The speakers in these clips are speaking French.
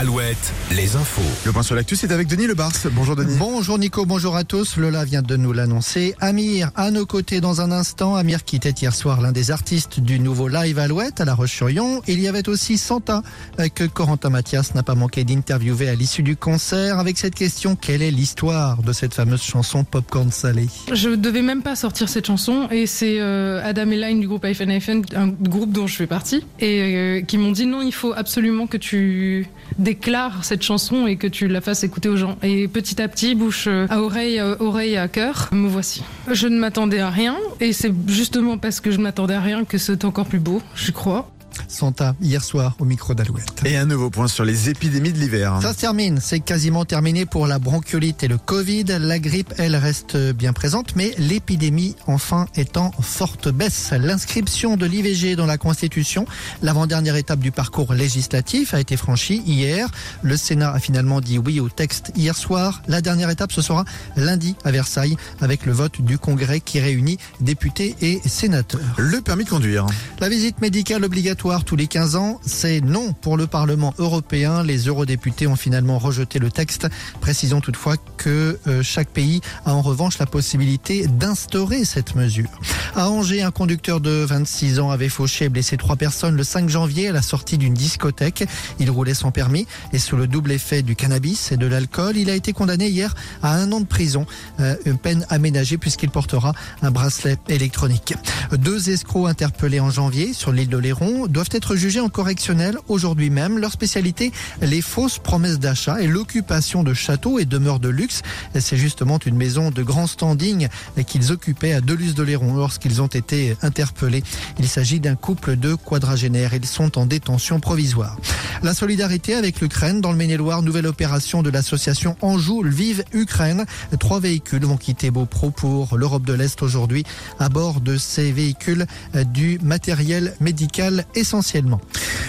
Alouette, les infos. Le point sur l'actu, c'est avec Denis Lebars. Bonjour Denis. Bonjour Nico, bonjour à tous. Lola vient de nous l'annoncer. Amir, à nos côtés dans un instant. Amir qui était hier soir l'un des artistes du nouveau live Alouette à La Roche-sur-Yon. Il y avait aussi Santa euh, que Corentin Mathias n'a pas manqué d'interviewer à l'issue du concert avec cette question quelle est l'histoire de cette fameuse chanson Popcorn Salé? Je devais même pas sortir cette chanson et c'est euh, Adam et Line du groupe iPhone iPhone, un groupe dont je fais partie, et euh, qui m'ont dit non, il faut absolument que tu déclares cette chanson et que tu la fasses écouter aux gens. Et petit à petit, bouche euh, à oreille, euh, oreille à cœur, me voici. Je ne m'attendais à rien et c'est justement parce que je m'attendais à rien que c'est encore plus beau, je crois. Santa, hier soir au micro d'Alouette. Et un nouveau point sur les épidémies de l'hiver. Ça se termine, c'est quasiment terminé pour la bronchiolite et le Covid. La grippe, elle reste bien présente, mais l'épidémie, enfin, est en forte baisse. L'inscription de l'IVG dans la Constitution, l'avant-dernière étape du parcours législatif, a été franchie hier. Le Sénat a finalement dit oui au texte hier soir. La dernière étape, ce sera lundi à Versailles, avec le vote du Congrès qui réunit députés et sénateurs. Le permis de conduire. La visite médicale obligatoire tous les 15 ans, c'est non pour le Parlement européen. Les eurodéputés ont finalement rejeté le texte. Précisons toutefois que euh, chaque pays a en revanche la possibilité d'instaurer cette mesure. À Angers, un conducteur de 26 ans avait fauché et blessé trois personnes le 5 janvier à la sortie d'une discothèque. Il roulait sans permis et sous le double effet du cannabis et de l'alcool. Il a été condamné hier à un an de prison, euh, une peine aménagée puisqu'il portera un bracelet électronique. Deux escrocs interpellés en janvier sur l'île de Léron doivent être jugés en correctionnel aujourd'hui même. Leur spécialité, les fausses promesses d'achat et l'occupation de châteaux et demeures de luxe. C'est justement une maison de grand standing qu'ils occupaient à Deluz de Léron lorsqu'ils ont été interpellés. Il s'agit d'un couple de quadragénaires. Ils sont en détention provisoire. La solidarité avec l'Ukraine dans le Maine-et-Loire, nouvelle opération de l'association Anjou Lviv Ukraine. Trois véhicules vont quitter Beaupro pour l'Europe de l'Est aujourd'hui. À bord de ces véhicules, du matériel médical essentiellement.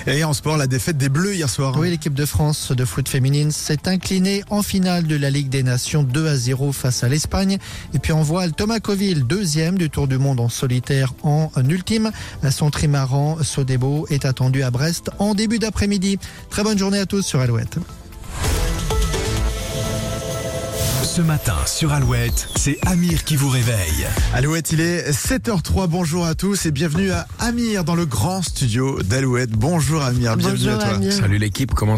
Et en sport, la défaite des Bleus hier soir. Oui, l'équipe de France de foot féminine s'est inclinée en finale de la Ligue des Nations 2 à 0 face à l'Espagne. Et puis en voile, Thomas Coville, deuxième du Tour du Monde en solitaire en ultime. Son trimaran Sodebo est attendu à Brest en début d'après-midi. Très bonne journée à tous sur Alouette. Ce matin sur Alouette, c'est Amir qui vous réveille. Alouette, il est 7h03. Bonjour à tous et bienvenue à Amir dans le grand studio d'Alouette. Bonjour Amir, bienvenue Bonjour, à toi. Amir. Salut l'équipe, comment ça